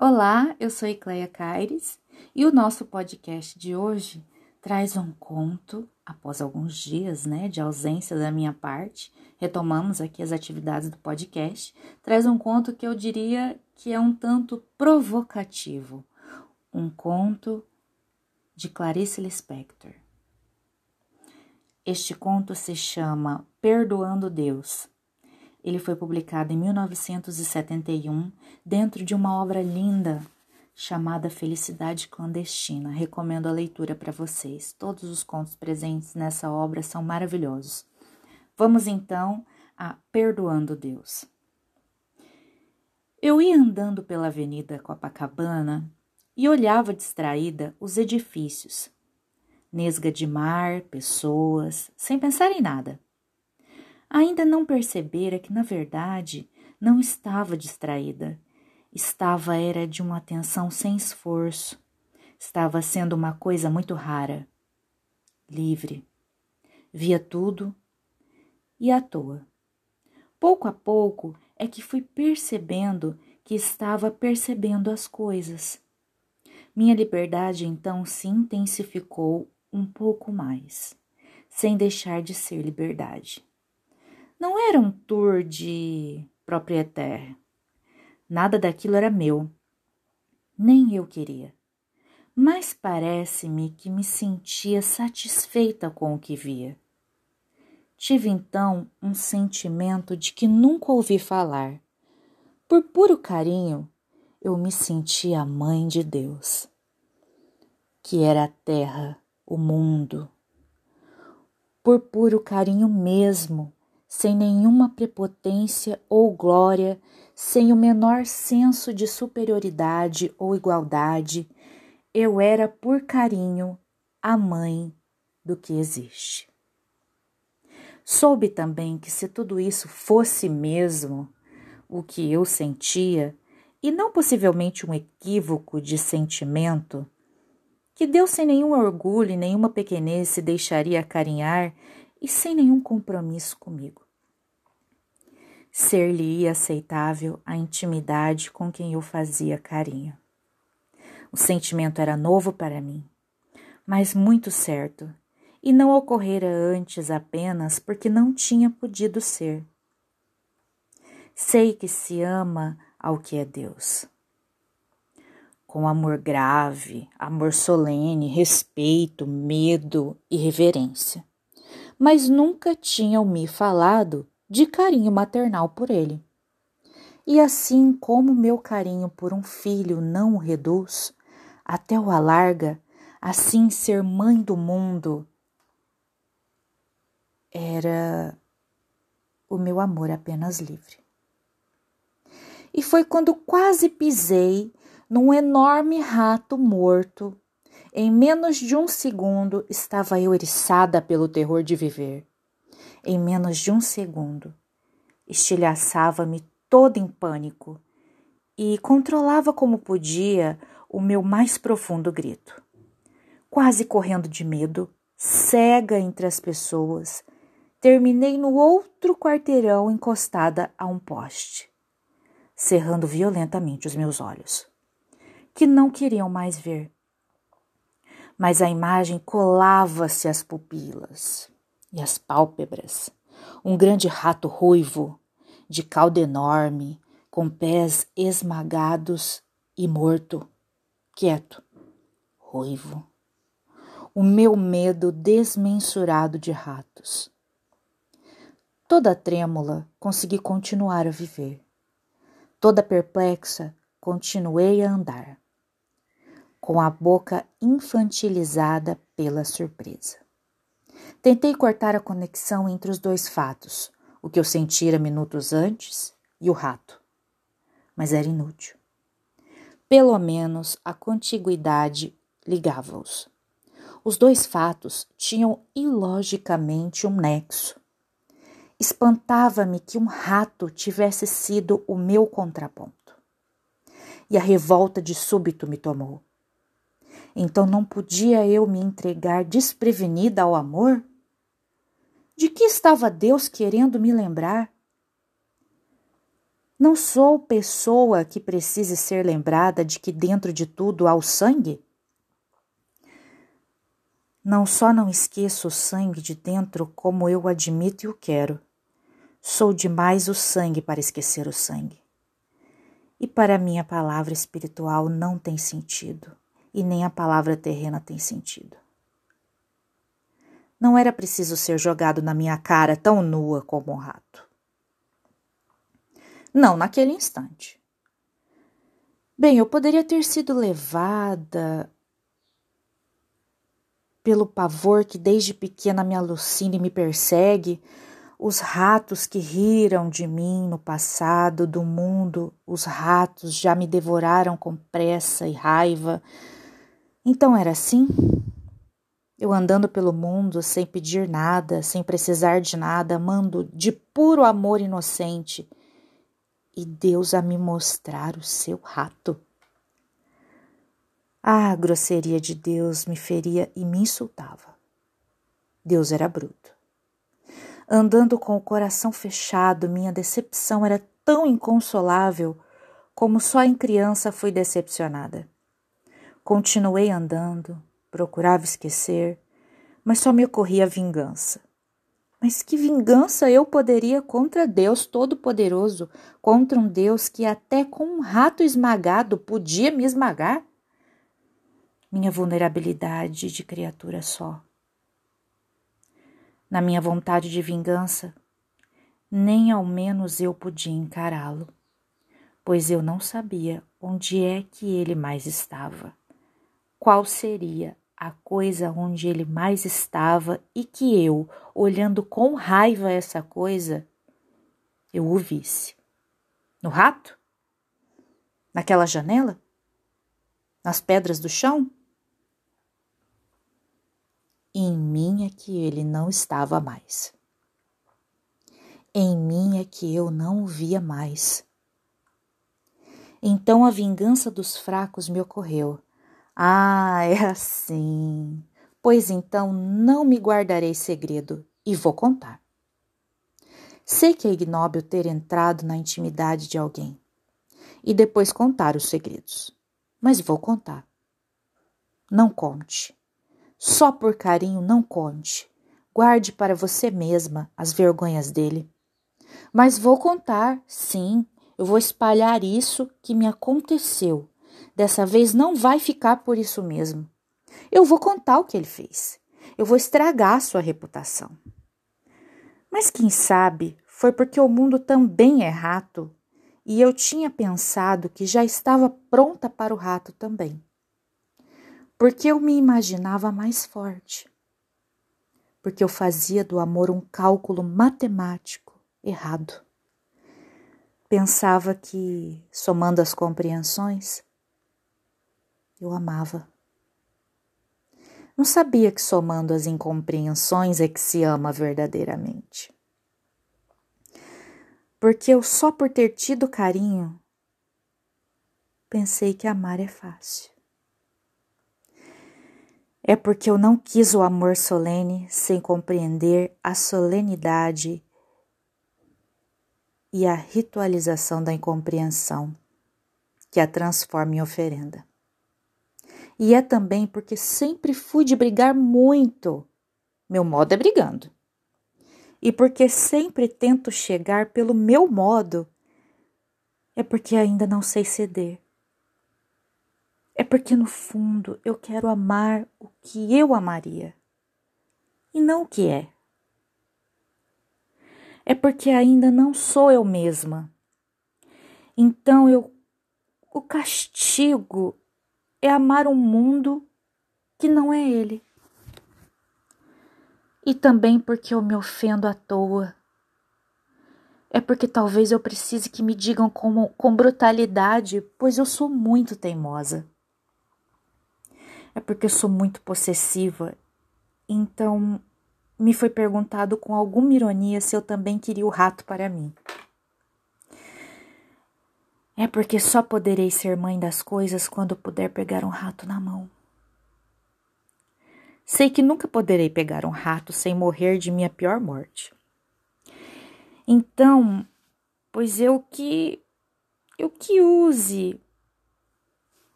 Olá, eu sou Ecleia Caires e o nosso podcast de hoje traz um conto. Após alguns dias né, de ausência da minha parte, retomamos aqui as atividades do podcast. Traz um conto que eu diria que é um tanto provocativo. Um conto de Clarice Lispector. Este conto se chama Perdoando Deus ele foi publicado em 1971 dentro de uma obra linda chamada Felicidade Clandestina. Recomendo a leitura para vocês. Todos os contos presentes nessa obra são maravilhosos. Vamos então a Perdoando Deus. Eu ia andando pela Avenida Copacabana e olhava distraída os edifícios. Nesga de mar, pessoas, sem pensar em nada. Ainda não percebera que, na verdade, não estava distraída. Estava era de uma atenção sem esforço. Estava sendo uma coisa muito rara. Livre. Via tudo e à toa. Pouco a pouco é que fui percebendo que estava percebendo as coisas. Minha liberdade então se intensificou um pouco mais, sem deixar de ser liberdade. Não era um tour de proprietário. Nada daquilo era meu. Nem eu queria. Mas parece-me que me sentia satisfeita com o que via. Tive então um sentimento de que nunca ouvi falar. Por puro carinho, eu me sentia a mãe de Deus, que era a terra, o mundo. Por puro carinho mesmo, sem nenhuma prepotência ou glória, sem o menor senso de superioridade ou igualdade, eu era por carinho a mãe do que existe. Soube também que se tudo isso fosse mesmo o que eu sentia, e não possivelmente um equívoco de sentimento, que Deus sem nenhum orgulho e nenhuma pequenez se deixaria acarinhar e sem nenhum compromisso comigo. Ser-lhe aceitável a intimidade com quem eu fazia carinho. O sentimento era novo para mim, mas muito certo, e não ocorrera antes apenas porque não tinha podido ser. Sei que se ama ao que é Deus. Com amor grave, amor solene, respeito, medo e reverência mas nunca tinham-me falado de carinho maternal por ele. E assim como meu carinho por um filho não o reduz, até o alarga, assim ser mãe do mundo era o meu amor apenas livre. E foi quando quase pisei num enorme rato morto em menos de um segundo estava eu eriçada pelo terror de viver. Em menos de um segundo, estilhaçava-me toda em pânico e controlava como podia o meu mais profundo grito. Quase correndo de medo, cega entre as pessoas, terminei no outro quarteirão encostada a um poste, cerrando violentamente os meus olhos, que não queriam mais ver mas a imagem colava-se às pupilas e às pálpebras. Um grande rato ruivo, de cauda enorme, com pés esmagados e morto, quieto, ruivo. O meu medo desmensurado de ratos. Toda trêmula, consegui continuar a viver. Toda perplexa, continuei a andar com a boca infantilizada pela surpresa. Tentei cortar a conexão entre os dois fatos, o que eu sentira minutos antes e o rato, mas era inútil. Pelo menos a contiguidade ligava-os. Os dois fatos tinham ilogicamente um nexo. Espantava-me que um rato tivesse sido o meu contraponto. E a revolta de súbito me tomou. Então não podia eu me entregar desprevenida ao amor? De que estava Deus querendo me lembrar? Não sou pessoa que precise ser lembrada de que dentro de tudo há o sangue? Não só não esqueço o sangue de dentro, como eu admito e o quero. Sou demais o sangue para esquecer o sangue. E para mim a palavra espiritual não tem sentido, e nem a palavra terrena tem sentido. Não era preciso ser jogado na minha cara tão nua como um rato. Não naquele instante. Bem, eu poderia ter sido levada pelo pavor que desde pequena me alucina e me persegue, os ratos que riram de mim no passado do mundo, os ratos já me devoraram com pressa e raiva. Então era assim? Eu andando pelo mundo sem pedir nada, sem precisar de nada, amando de puro amor inocente, e Deus a me mostrar o seu rato. Ah, a grosseria de Deus me feria e me insultava. Deus era bruto. Andando com o coração fechado, minha decepção era tão inconsolável como só em criança fui decepcionada. Continuei andando, procurava esquecer, mas só me ocorria vingança. Mas que vingança eu poderia contra Deus Todo-Poderoso, contra um Deus que até com um rato esmagado podia me esmagar? Minha vulnerabilidade de criatura só. Na minha vontade de vingança, nem ao menos eu podia encará-lo, pois eu não sabia onde é que ele mais estava. Qual seria a coisa onde ele mais estava e que eu, olhando com raiva essa coisa, eu o visse. No rato? Naquela janela? Nas pedras do chão? em mim é que ele não estava mais. Em mim é que eu não o via mais. Então a vingança dos fracos me ocorreu ah, é assim. Pois então não me guardarei segredo e vou contar. Sei que é ignóbil ter entrado na intimidade de alguém e depois contar os segredos, mas vou contar. Não conte. Só por carinho não conte. Guarde para você mesma as vergonhas dele. Mas vou contar, sim, eu vou espalhar isso que me aconteceu Dessa vez não vai ficar por isso mesmo. Eu vou contar o que ele fez. Eu vou estragar sua reputação. Mas quem sabe foi porque o mundo também é rato e eu tinha pensado que já estava pronta para o rato também. Porque eu me imaginava mais forte. Porque eu fazia do amor um cálculo matemático errado. Pensava que, somando as compreensões, eu amava. Não sabia que somando as incompreensões é que se ama verdadeiramente. Porque eu só por ter tido carinho pensei que amar é fácil. É porque eu não quis o amor solene sem compreender a solenidade e a ritualização da incompreensão que a transforma em oferenda. E é também porque sempre fui de brigar muito. Meu modo é brigando. E porque sempre tento chegar pelo meu modo, é porque ainda não sei ceder. É porque no fundo eu quero amar o que eu amaria e não o que é. É porque ainda não sou eu mesma. Então eu o castigo é amar um mundo que não é ele. E também porque eu me ofendo à toa. É porque talvez eu precise que me digam com, com brutalidade, pois eu sou muito teimosa. É porque eu sou muito possessiva. Então, me foi perguntado com alguma ironia se eu também queria o rato para mim. É porque só poderei ser mãe das coisas quando puder pegar um rato na mão. Sei que nunca poderei pegar um rato sem morrer de minha pior morte. Então, pois eu que eu que use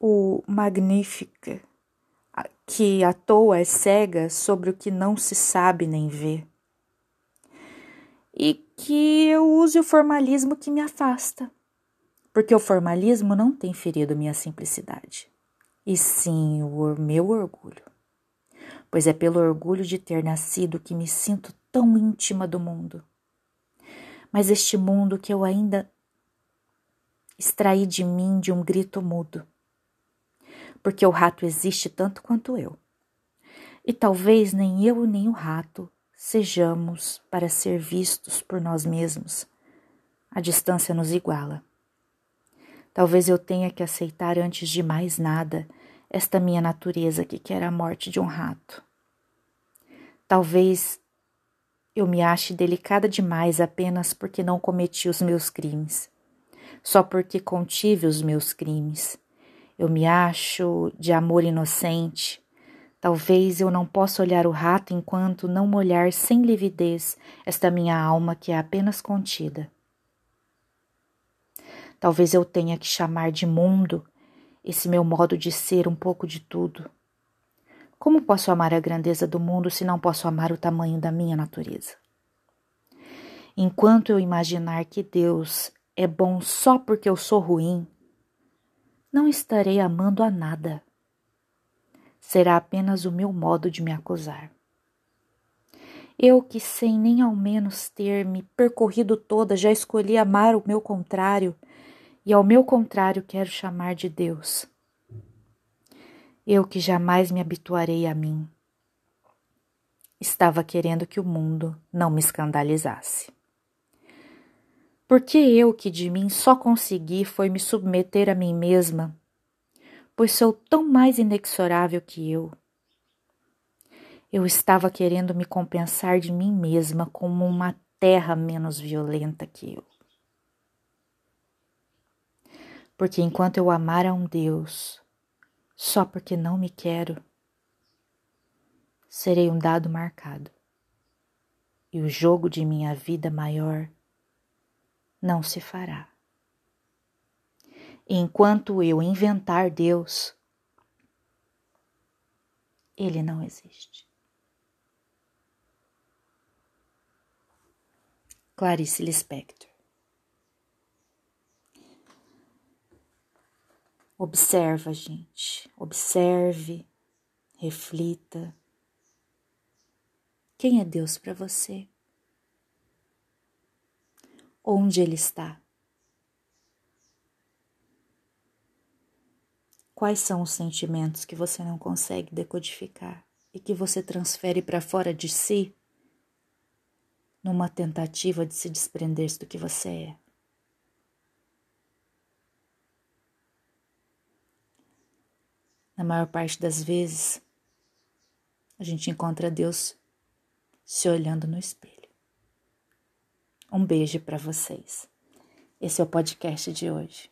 o Magnífica, que à toa é cega sobre o que não se sabe nem vê. E que eu use o formalismo que me afasta, porque o formalismo não tem ferido minha simplicidade, e sim o meu orgulho, pois é pelo orgulho de ter nascido que me sinto tão íntima do mundo. Mas este mundo que eu ainda extraí de mim de um grito mudo porque o rato existe tanto quanto eu. E talvez nem eu nem o rato sejamos para ser vistos por nós mesmos. A distância nos iguala. Talvez eu tenha que aceitar antes de mais nada esta minha natureza que quer a morte de um rato. Talvez eu me ache delicada demais apenas porque não cometi os meus crimes, só porque contive os meus crimes eu me acho de amor inocente. Talvez eu não possa olhar o rato enquanto não molhar sem lividez esta minha alma que é apenas contida. Talvez eu tenha que chamar de mundo esse meu modo de ser um pouco de tudo. Como posso amar a grandeza do mundo se não posso amar o tamanho da minha natureza? Enquanto eu imaginar que Deus é bom só porque eu sou ruim, não estarei amando a nada. Será apenas o meu modo de me acusar. Eu que, sem nem ao menos ter me percorrido toda, já escolhi amar o meu contrário, e ao meu contrário quero chamar de Deus. Eu que jamais me habituarei a mim. Estava querendo que o mundo não me escandalizasse. Porque eu que de mim só consegui foi me submeter a mim mesma, pois sou tão mais inexorável que eu. Eu estava querendo me compensar de mim mesma como uma terra menos violenta que eu. Porque enquanto eu amar a um Deus só porque não me quero, serei um dado marcado, e o jogo de minha vida maior não se fará. Enquanto eu inventar Deus, ele não existe. Clarice Lispector Observa, gente. Observe, reflita. Quem é Deus para você? onde ele está. Quais são os sentimentos que você não consegue decodificar e que você transfere para fora de si numa tentativa de se desprender do que você é? Na maior parte das vezes, a gente encontra Deus se olhando no espelho. Um beijo para vocês. Esse é o podcast de hoje.